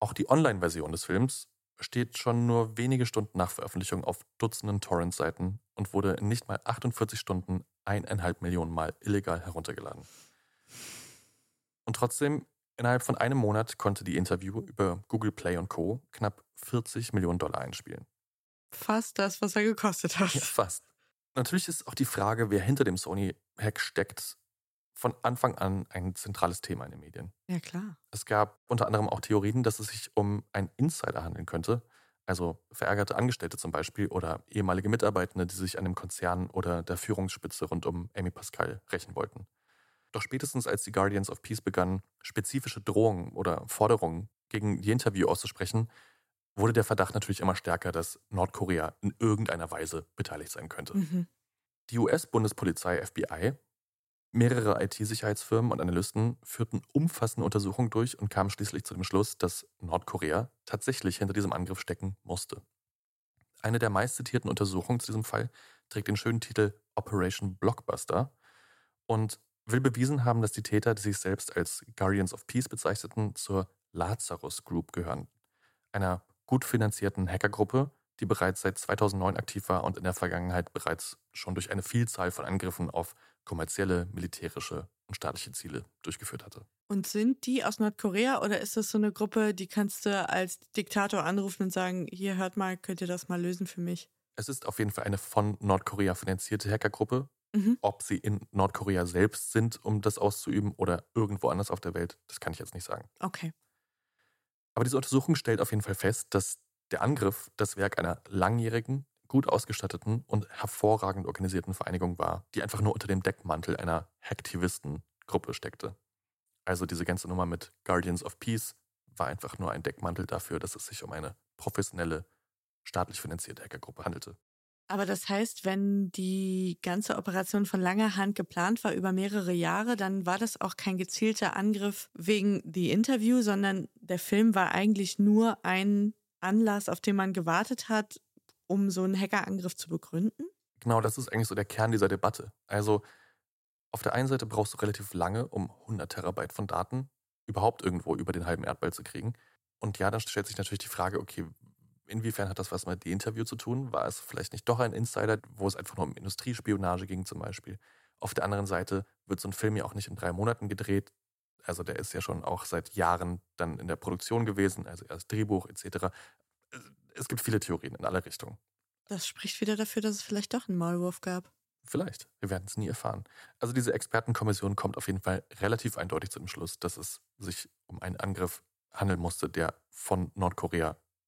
Auch die Online-Version des Films steht schon nur wenige Stunden nach Veröffentlichung auf Dutzenden Torrent-Seiten und wurde in nicht mal 48 Stunden eineinhalb Millionen Mal illegal heruntergeladen. Und trotzdem, innerhalb von einem Monat konnte die Interview über Google Play und Co. knapp 40 Millionen Dollar einspielen. Fast das, was er gekostet hat. Ja, fast. Natürlich ist auch die Frage, wer hinter dem Sony-Hack steckt, von Anfang an ein zentrales Thema in den Medien. Ja, klar. Es gab unter anderem auch Theorien, dass es sich um einen Insider handeln könnte, also verärgerte Angestellte zum Beispiel oder ehemalige Mitarbeitende, die sich an dem Konzern oder der Führungsspitze rund um Amy Pascal rächen wollten. Doch spätestens als die Guardians of Peace begannen, spezifische Drohungen oder Forderungen gegen die Interview auszusprechen, wurde der Verdacht natürlich immer stärker, dass Nordkorea in irgendeiner Weise beteiligt sein könnte. Mhm. Die US-Bundespolizei FBI, mehrere IT-Sicherheitsfirmen und Analysten führten umfassende Untersuchungen durch und kamen schließlich zu dem Schluss, dass Nordkorea tatsächlich hinter diesem Angriff stecken musste. Eine der meistzitierten Untersuchungen zu diesem Fall trägt den schönen Titel Operation Blockbuster und will bewiesen haben, dass die Täter, die sich selbst als Guardians of Peace bezeichneten, zur Lazarus Group gehören, einer gut finanzierten Hackergruppe, die bereits seit 2009 aktiv war und in der Vergangenheit bereits schon durch eine Vielzahl von Angriffen auf kommerzielle, militärische und staatliche Ziele durchgeführt hatte. Und sind die aus Nordkorea oder ist das so eine Gruppe, die kannst du als Diktator anrufen und sagen, hier hört mal, könnt ihr das mal lösen für mich? Es ist auf jeden Fall eine von Nordkorea finanzierte Hackergruppe. Mhm. Ob sie in Nordkorea selbst sind, um das auszuüben oder irgendwo anders auf der Welt, das kann ich jetzt nicht sagen. Okay. Aber diese Untersuchung stellt auf jeden Fall fest, dass der Angriff das Werk einer langjährigen, gut ausgestatteten und hervorragend organisierten Vereinigung war, die einfach nur unter dem Deckmantel einer Hacktivistengruppe steckte. Also diese ganze Nummer mit Guardians of Peace war einfach nur ein Deckmantel dafür, dass es sich um eine professionelle, staatlich finanzierte Hackergruppe handelte. Aber das heißt, wenn die ganze Operation von langer Hand geplant war über mehrere Jahre, dann war das auch kein gezielter Angriff wegen die Interview, sondern der Film war eigentlich nur ein Anlass, auf den man gewartet hat, um so einen Hackerangriff zu begründen? Genau, das ist eigentlich so der Kern dieser Debatte. Also auf der einen Seite brauchst du relativ lange, um 100 Terabyte von Daten überhaupt irgendwo über den halben Erdball zu kriegen. Und ja, dann stellt sich natürlich die Frage, okay, inwiefern hat das was mit dem Interview zu tun? War es vielleicht nicht doch ein Insider, wo es einfach nur um Industriespionage ging zum Beispiel? Auf der anderen Seite wird so ein Film ja auch nicht in drei Monaten gedreht. Also der ist ja schon auch seit Jahren dann in der Produktion gewesen, also erst Drehbuch etc. Es gibt viele Theorien in alle Richtungen. Das spricht wieder dafür, dass es vielleicht doch einen Maulwurf gab. Vielleicht. Wir werden es nie erfahren. Also diese Expertenkommission kommt auf jeden Fall relativ eindeutig zu dem Schluss, dass es sich um einen Angriff handeln musste, der von Nordkorea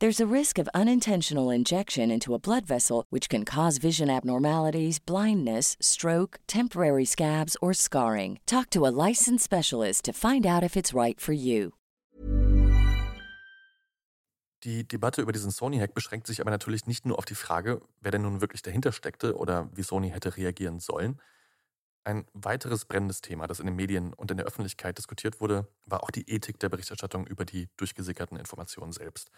There's a risk of unintentional injection into a blood vessel, which can cause vision abnormalities, blindness, stroke, temporary scabs, or scarring. Talk to a licensed specialist to find out if it's right for you. Die Debatte über diesen Sony-Hack beschränkt sich aber natürlich nicht nur auf die Frage, wer denn nun wirklich dahinter steckte oder wie Sony hätte reagieren sollen. Ein weiteres brennendes Thema, das in den Medien und in der Öffentlichkeit diskutiert wurde, war auch die Ethik der Berichterstattung über die durchgesickerten Informationen selbst.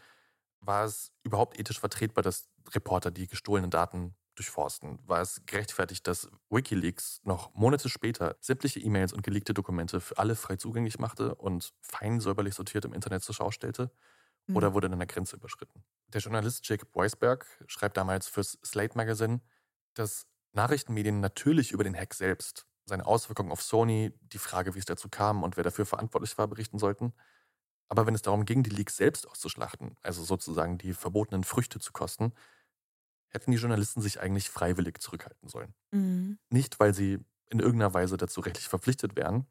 War es überhaupt ethisch vertretbar, dass Reporter die gestohlenen Daten durchforsten? War es gerechtfertigt, dass Wikileaks noch Monate später sämtliche E-Mails und geleakte Dokumente für alle frei zugänglich machte und fein säuberlich sortiert im Internet zur Schau stellte? Oder Mhm. wurde dann eine Grenze überschritten? Der Journalist Jacob Weisberg schreibt damals fürs Slate Magazine, dass Nachrichtenmedien natürlich über den Hack selbst, seine Auswirkungen auf Sony, die Frage, wie es dazu kam und wer dafür verantwortlich war, berichten sollten. Aber wenn es darum ging, die Leaks selbst auszuschlachten, also sozusagen die verbotenen Früchte zu kosten, hätten die Journalisten sich eigentlich freiwillig zurückhalten sollen. Mhm. Nicht, weil sie in irgendeiner Weise dazu rechtlich verpflichtet wären,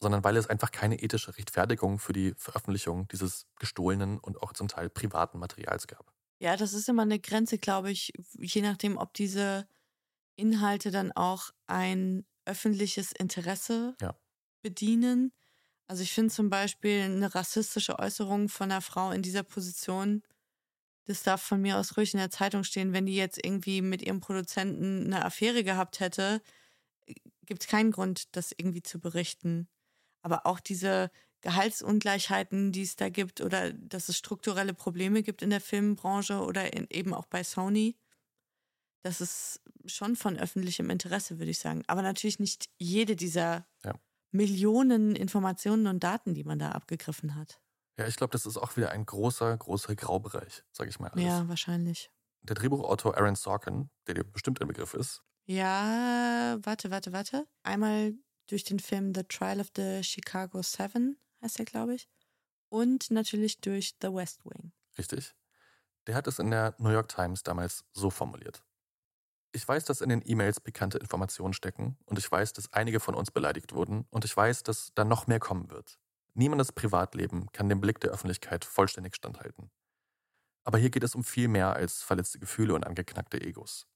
sondern weil es einfach keine ethische Rechtfertigung für die Veröffentlichung dieses gestohlenen und auch zum Teil privaten Materials gab. Ja, das ist immer eine Grenze, glaube ich, je nachdem, ob diese Inhalte dann auch ein öffentliches Interesse Ja. bedienen. Also ich finde zum Beispiel eine rassistische Äußerung von einer Frau in dieser Position, das darf von mir aus ruhig in der Zeitung stehen. Wenn die jetzt irgendwie mit ihrem Produzenten eine Affäre gehabt hätte, gibt es keinen Grund, das irgendwie zu berichten. Aber auch diese Gehaltsungleichheiten, die es da gibt, oder dass es strukturelle Probleme gibt in der Filmbranche oder in, eben auch bei Sony, das ist schon von öffentlichem Interesse, würde ich sagen. Aber natürlich nicht jede dieser Ja. Millionen Informationen und Daten, die man da abgegriffen hat. Ja, ich glaube, das ist auch wieder ein großer, großer Graubereich, sage ich mal. Alles. Ja, wahrscheinlich. Der Drehbuchautor Aaron Sorkin, der dir bestimmt ein Begriff ist, Ja, warte, warte, warte. Einmal durch den Film The Trial of the Chicago Seven, heißt er, glaube ich. Und natürlich durch The West Wing. richtig, der hat es in der New York Times damals so formuliert. Ich weiß, dass in den E-Mails pikante Informationen stecken und ich weiß, dass einige von uns beleidigt wurden und ich weiß, dass da noch mehr kommen wird. Niemandes Privatleben kann dem Blick der Öffentlichkeit vollständig standhalten. Aber hier geht es um viel mehr als verletzte Gefühle und angeknackte Egos.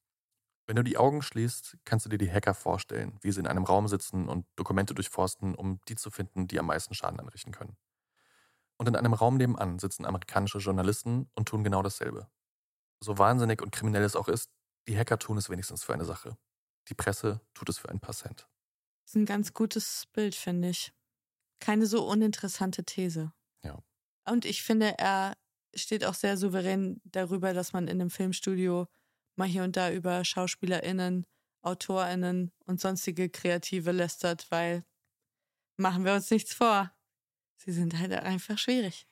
Wenn du die Augen schließt, kannst du dir die Hacker vorstellen, wie sie in einem Raum sitzen und Dokumente durchforsten, um die zu finden, die am meisten Schaden anrichten können. Und in einem Raum nebenan sitzen amerikanische Journalisten und tun genau dasselbe. So wahnsinnig und kriminell es auch ist, die Hacker tun es wenigstens für eine Sache. Die Presse tut es für ein paar Cent. Das ist ein ganz gutes Bild, finde ich. Keine so uninteressante These. Ja. Und ich finde, er steht auch sehr souverän darüber, dass man in einem Filmstudio mal hier und da über SchauspielerInnen, AutorInnen und sonstige Kreative lästert, weil machen wir uns nichts vor. Sie sind halt einfach schwierig.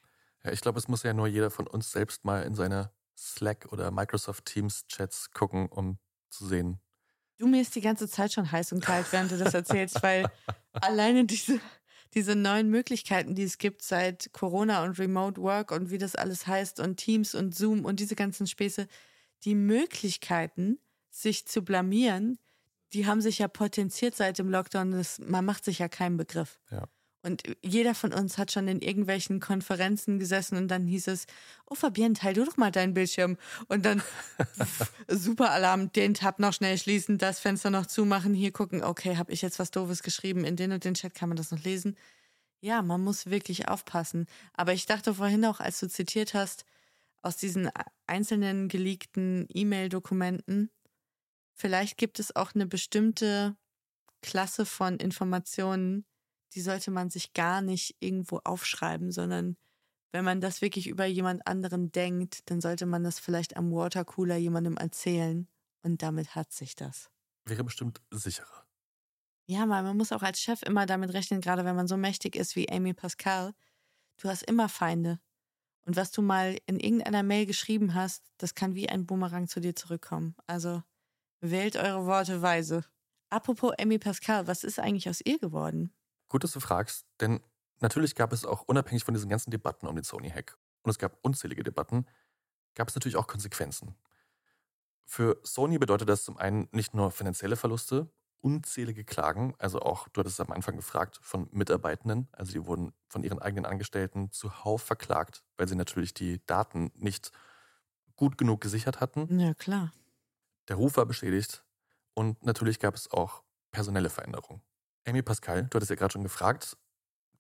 Ja, ich glaube, es muss ja nur jeder von uns selbst mal in seine Slack oder Microsoft Teams Chats gucken, um zu sehen. Du mir ist die ganze Zeit schon heiß und kalt, während du das erzählst, weil alleine diese, diese neuen Möglichkeiten, die es gibt seit Corona und Remote Work und wie das alles heißt und Teams und Zoom und diese ganzen Späße, die Möglichkeiten, sich zu blamieren, die haben sich ja potenziert seit dem Lockdown. Das, man macht sich ja keinen Begriff. Ja. Und jeder von uns hat schon in irgendwelchen Konferenzen gesessen und dann hieß es, oh Fabienne, teil du doch mal deinen Bildschirm. Und dann super Alarm, den Tab noch schnell schließen, das Fenster noch zumachen, hier gucken, okay, habe ich jetzt was Doofes geschrieben, in den und den Chat kann man das noch lesen. Ja, man muss wirklich aufpassen. Aber ich dachte vorhin auch, als du zitiert hast, aus diesen einzelnen geleakten E-Mail-Dokumenten, vielleicht gibt es auch eine bestimmte Klasse von Informationen, die sollte man sich gar nicht irgendwo aufschreiben, sondern wenn man das wirklich über jemand anderen denkt, dann sollte man das vielleicht am Watercooler jemandem erzählen und damit hat sich das. Wäre bestimmt sicherer. Ja, weil man muss auch als Chef immer damit rechnen, gerade wenn man so mächtig ist wie Amy Pascal, du hast immer Feinde. Und was du mal in irgendeiner Mail geschrieben hast, das kann wie ein Boomerang zu dir zurückkommen. Also wählt eure Worte weise. Apropos Amy Pascal, was ist eigentlich aus ihr geworden? Gut, dass du fragst, denn natürlich gab es auch unabhängig von diesen ganzen Debatten um den Sony-Hack, und es gab unzählige Debatten, gab es natürlich auch Konsequenzen. Für Sony bedeutet das zum einen nicht nur finanzielle Verluste, unzählige Klagen, also auch, du hattest es am Anfang gefragt, von Mitarbeitenden, also die wurden von ihren eigenen Angestellten zuhauf verklagt, weil sie natürlich die Daten nicht gut genug gesichert hatten. Ja, klar. Der Ruf war beschädigt und natürlich gab es auch personelle Veränderungen. Amy Pascal, du hattest ja gerade schon gefragt,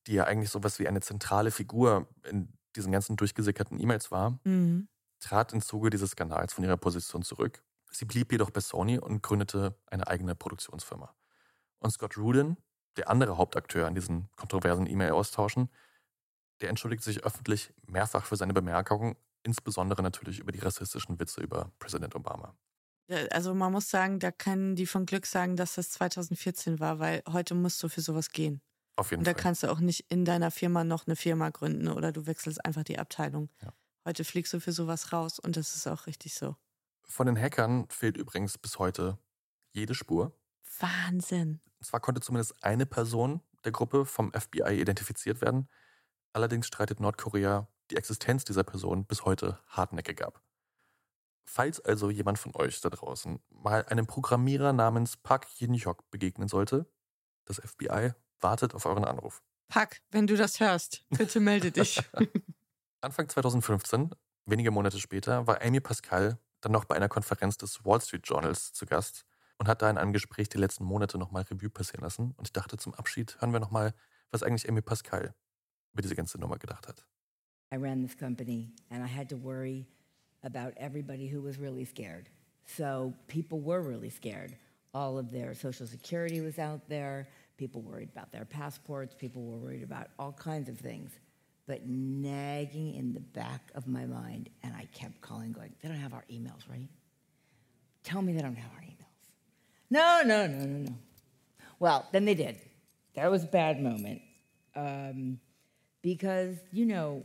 die ja eigentlich sowas wie eine zentrale Figur in diesen ganzen durchgesickerten E-Mails war, Mhm. trat im Zuge dieses Skandals von ihrer Position zurück. Sie blieb jedoch bei Sony und gründete eine eigene Produktionsfirma. Und Scott Rudin, der andere Hauptakteur an diesen kontroversen E-Mail-Austauschen, der entschuldigt sich öffentlich mehrfach für seine Bemerkungen, insbesondere natürlich über die rassistischen Witze über Präsident Obama. Also man muss sagen, da können die von Glück sagen, dass das 2014 war, weil heute musst du für sowas gehen. Auf jeden Und da Fall. kannst du auch nicht in deiner Firma noch eine Firma gründen oder du wechselst einfach die Abteilung. Ja. Heute fliegst du für sowas raus und das ist auch richtig so. Von den Hackern fehlt übrigens bis heute jede Spur. Wahnsinn. Zwar konnte zumindest eine Person der Gruppe vom FBI identifiziert werden, allerdings streitet Nordkorea die Existenz dieser Person bis heute hartnäckig ab. Falls also jemand von euch da draußen mal einem Programmierer namens Park Jin-hyok begegnen sollte, das FBI wartet auf euren Anruf. Pack, wenn du das hörst, bitte melde dich. Anfang 2015, wenige Monate später, war Amy Pascal dann noch bei einer Konferenz des Wall Street Journals zu Gast und hat da in einem Gespräch die letzten Monate nochmal Revue passieren lassen. Und ich dachte, zum Abschied hören wir nochmal, was eigentlich Amy Pascal über diese ganze Nummer gedacht hat. I ran this company and I had to worry about everybody who was really scared. So people were really scared. All of their social security was out there. People worried about their passports. People were worried about all kinds of things. But nagging in the back of my mind, and I kept calling, going, they don't have our emails, right? Tell me they don't have our emails. No, no, no, no, no. Well, then they did. That was a bad moment. Um, because, you know,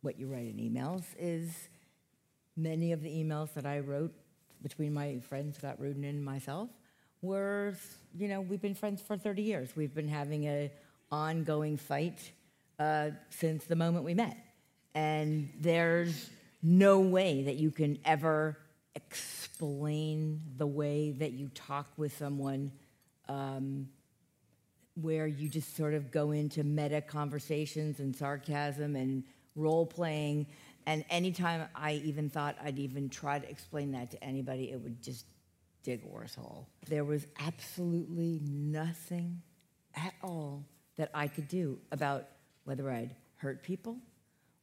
what you write in emails is many of the emails that I wrote between my friend Scott Rudin and myself were, you know, we've been friends for 30 years. We've been having a ongoing fight uh, since the moment we met. And there's no way that you can ever explain the way that you talk with someone um, where you just sort of go into meta conversations and sarcasm and role playing. And anytime I even thought I'd even try to explain that to anybody, it would just dig a worse hole. There was absolutely nothing at all that I could do about whether I'd hurt people,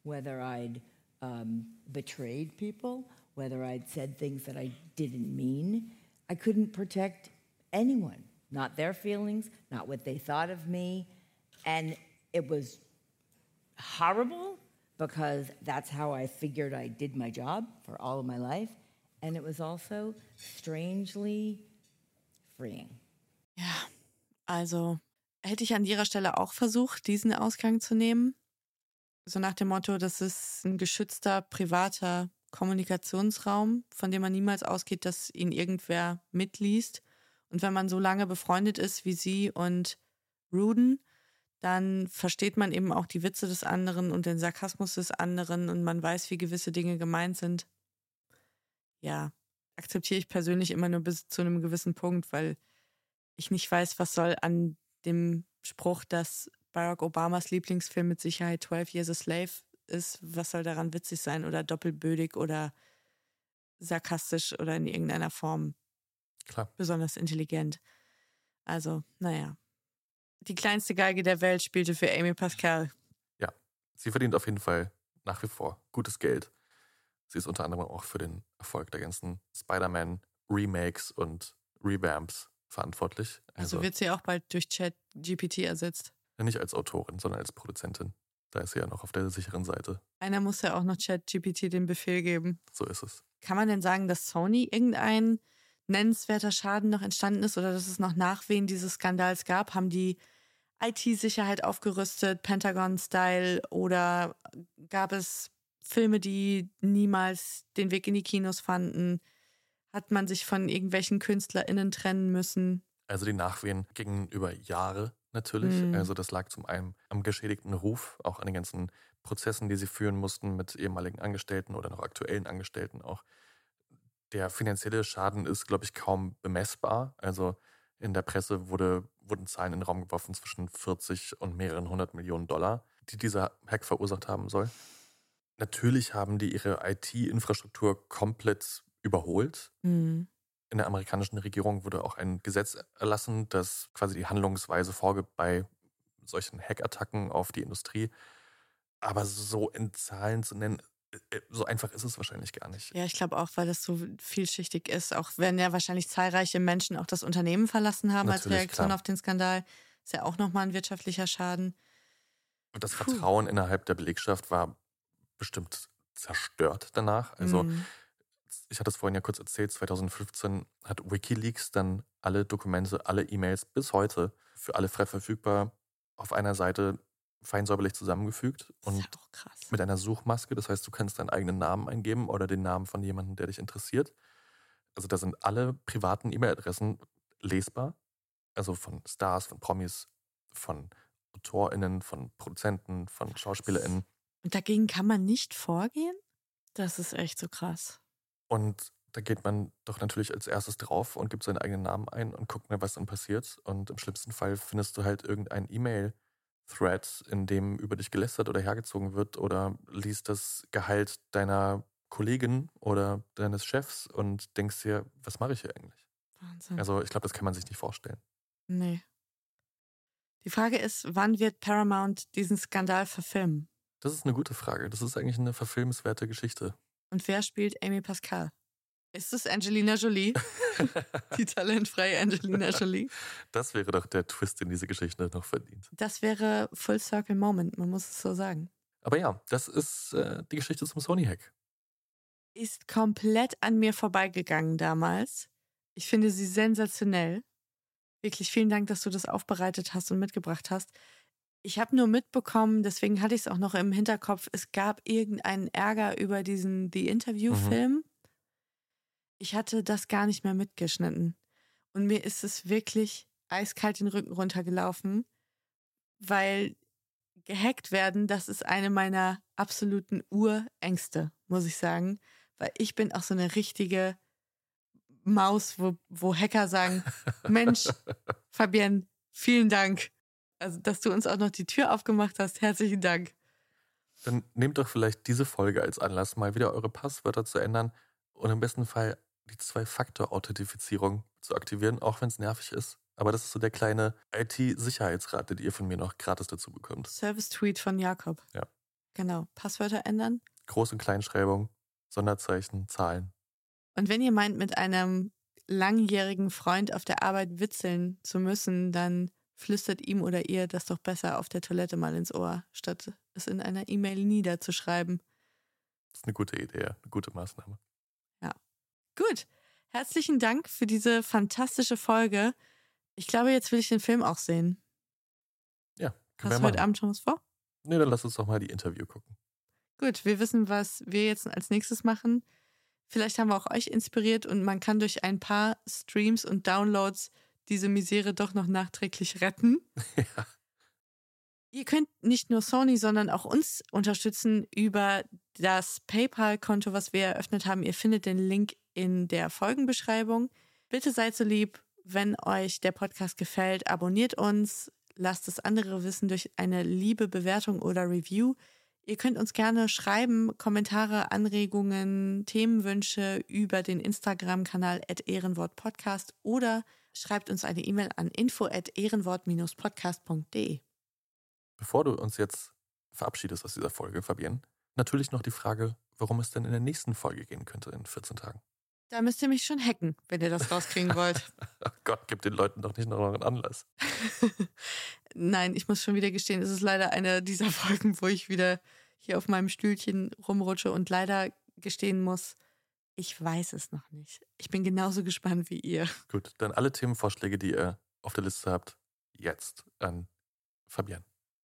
whether I'd um, betrayed people, whether I'd said things that I didn't mean. I couldn't protect anyone, not their feelings, not what they thought of me. And it was horrible because that's how I figured I did my job for all of my life. And it was also strangely freeing. Ja, also hätte ich an ihrer Stelle auch versucht, diesen Ausgang zu nehmen. So nach dem Motto, das ist ein geschützter, privater Kommunikationsraum, von dem man niemals ausgeht, dass ihn irgendwer mitliest. Und wenn man so lange befreundet ist wie sie und Ruden, dann versteht man eben auch die Witze des anderen und den Sarkasmus des anderen und man weiß, wie gewisse Dinge gemeint sind. Ja, akzeptiere ich persönlich immer nur bis zu einem gewissen Punkt, weil ich nicht weiß, was soll an dem Spruch, dass Barack Obamas Lieblingsfilm mit Sicherheit 12 Years a Slave ist, was soll daran witzig sein oder doppelbödig oder sarkastisch oder in irgendeiner Form Klar. besonders intelligent. Also, naja. Die kleinste Geige der Welt spielte für Amy Pascal. Ja, sie verdient auf jeden Fall nach wie vor gutes Geld. Sie ist unter anderem auch für den Erfolg der ganzen Spider-Man-Remakes und Revamps verantwortlich. Also, wird sie auch bald durch Chat GPT ersetzt. nicht als Autorin, sondern als Produzentin. Da ist sie ja noch auf der sicheren Seite. Einer muss ja auch noch Chat GPT den Befehl geben. So ist es. Kann man denn sagen, dass Sony irgendein nennenswerter Schaden noch entstanden ist oder dass es noch Nachwehen dieses Skandals gab? Haben die IT-Sicherheit aufgerüstet, Pentagon-Style oder gab es Filme, die niemals den Weg in die Kinos fanden? Hat man sich von irgendwelchen KünstlerInnen trennen müssen? Also die Nachwehen gingen über Jahre natürlich. Mhm. Also das lag zum einen am geschädigten Ruf, auch an den ganzen Prozessen, die sie führen mussten mit ehemaligen Angestellten oder noch aktuellen Angestellten auch. Der finanzielle Schaden ist, glaube ich, kaum bemessbar. Also in der Presse wurde, wurden Zahlen in den Raum geworfen zwischen 40 und mehreren hundert Millionen Dollar, die dieser Hack verursacht haben soll. Natürlich haben die ihre IT-Infrastruktur komplett überholt. Mhm. In der amerikanischen Regierung wurde auch ein Gesetz erlassen, das quasi die Handlungsweise vorgibt bei solchen Hackattacken auf die Industrie. Aber so in Zahlen zu nennen, So einfach ist es wahrscheinlich gar nicht. Ja, ich glaube auch, weil das so vielschichtig ist. Auch wenn ja wahrscheinlich zahlreiche Menschen auch das Unternehmen verlassen haben als Natürlich, Reaktion klar. auf den Skandal. Ist ja auch nochmal ein wirtschaftlicher Schaden. Und das Puh. Vertrauen innerhalb der Belegschaft war bestimmt zerstört danach. Also, Mhm. ich hatte es vorhin ja kurz erzählt, 2015 hat Wikileaks dann alle Dokumente, alle E-Mails bis heute für alle frei verfügbar auf einer Seite fein säuberlich zusammengefügt und mit einer Suchmaske. Das heißt, du kannst deinen eigenen Namen eingeben oder den Namen von jemandem, der dich interessiert. Also da sind alle privaten E-Mail-Adressen lesbar. Also von Stars, von Promis, von AutorInnen, von Produzenten, von SchauspielerInnen. Und dagegen kann man nicht vorgehen? Das ist echt so krass. Und da geht man doch natürlich als erstes drauf und gibt seinen eigenen Namen ein und guckt mal, was dann passiert. Und im schlimmsten Fall findest du halt irgendein E-Mail-Thread, in dem über dich gelästert oder hergezogen wird oder liest das Gehalt deiner Kollegin oder deines Chefs und denkst dir, was mache ich hier eigentlich? Wahnsinn. Also ich glaube, das kann man sich nicht vorstellen. Nee. Die Frage ist, wann wird Paramount diesen Skandal verfilmen? Das ist eine gute Frage. Das ist eigentlich eine verfilmenswerte Geschichte. Und wer spielt Amy Pascal? Ist es Angelina Jolie? Die talentfreie Angelina Jolie? Das wäre doch der Twist, den diese Geschichte noch verdient. Das wäre Full Circle Moment, man muss es so sagen. Aber ja, das ist äh, die Geschichte zum Sony-Hack. Ist komplett an mir vorbeigegangen damals. Ich finde sie sensationell. Wirklich vielen Dank, dass du das aufbereitet hast und mitgebracht hast. Ich habe nur mitbekommen, deswegen hatte ich es auch noch im Hinterkopf, es gab irgendeinen Ärger über diesen The Interview-Film. Ich hatte das gar nicht mehr mitgeschnitten. Und mir ist es wirklich eiskalt den Rücken runtergelaufen, weil gehackt werden, das ist eine meiner absoluten Urängste, muss ich sagen. Weil ich bin auch so eine richtige Maus, wo, wo Hacker sagen, Mensch, Fabienne, vielen Dank. Also, dass du uns auch noch die Tür aufgemacht hast. Herzlichen Dank. Dann nehmt doch vielleicht diese Folge als Anlass, mal wieder eure Passwörter zu ändern und im besten Fall die Zwei-Faktor-Authentifizierung zu aktivieren, auch wenn es nervig ist. Aber das ist so der kleine IT-Sicherheitsrat, den ihr von mir noch gratis dazu bekommt. Service-Tweet von Jakob. Ja. Genau. Passwörter ändern. Groß- und Kleinschreibung, Sonderzeichen, Zahlen. Und wenn ihr meint, mit einem langjährigen Freund auf der Arbeit witzeln zu müssen, dann flüstert ihm oder ihr das doch besser auf der Toilette mal ins Ohr, statt es in einer E-Mail niederzuschreiben. Das ist eine gute Idee, eine gute Maßnahme. Ja. Gut. Herzlichen Dank für diese fantastische Folge. Ich glaube, jetzt will ich den Film auch sehen. Ja, Hast du heute. Abend schon was vor? Nee, dann lass uns doch mal die Interview gucken. Gut, wir wissen, was wir jetzt als nächstes machen. Vielleicht haben wir auch euch inspiriert und man kann durch ein paar Streams und Downloads diese Misere doch noch nachträglich retten. Ihr könnt nicht nur Sony, sondern auch uns unterstützen über das PayPal-Konto, was wir eröffnet haben. Ihr findet den Link in der Folgenbeschreibung. Bitte seid so lieb, wenn euch der Podcast gefällt, abonniert uns, lasst es andere wissen durch eine liebe Bewertung oder Review. Ihr könnt uns gerne schreiben, Kommentare, Anregungen, Themenwünsche über den Instagram-Kanal ehrenwortpodcast oder schreibt uns eine E-Mail an info ehrenwort-podcast.de. Bevor du uns jetzt verabschiedest aus dieser Folge, Fabienne, natürlich noch die Frage, warum es denn in der nächsten Folge gehen könnte in 14 Tagen. Da müsst ihr mich schon hacken, wenn ihr das rauskriegen wollt. Oh Gott, gib den Leuten doch nicht noch einen Anlass. Nein, ich muss schon wieder gestehen, es ist leider eine dieser Folgen, wo ich wieder hier auf meinem Stühlchen rumrutsche und leider gestehen muss, ich weiß es noch nicht. Ich bin genauso gespannt wie ihr. Gut, dann alle Themenvorschläge, die ihr auf der Liste habt, jetzt an Fabienne.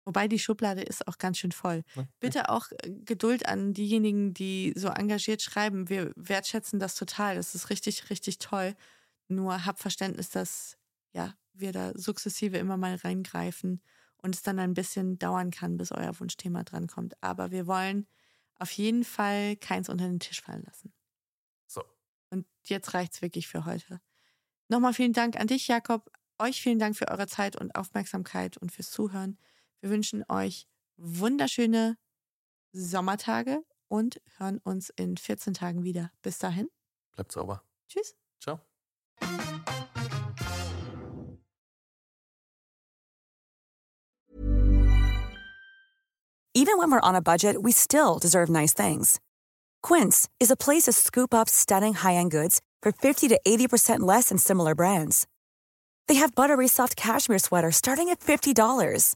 Wobei die Schublade ist auch ganz schön voll. Bitte auch äh, Geduld an diejenigen, die so engagiert schreiben. Wir wertschätzen das total. Das ist richtig, richtig toll. Nur habt Verständnis, dass ja, wir da sukzessive immer mal reingreifen und es dann ein bisschen dauern kann, bis euer Wunschthema drankommt. Aber wir wollen auf jeden Fall keins unter den Tisch fallen lassen. So. Und jetzt reicht's wirklich für heute. Nochmal vielen Dank an dich, Jakob. Euch vielen Dank für eure Zeit und Aufmerksamkeit und fürs Zuhören. Wir wünschen euch wunderschöne Sommertage und hören uns in 14 Tagen wieder. Bis dahin. Bleibt sauber. Tschüss. Ciao. Even when we're on a budget, we still deserve nice things. Quince is a place to scoop up stunning high-end goods for 50 to 80% less than similar brands. They have buttery soft cashmere sweaters starting at $50,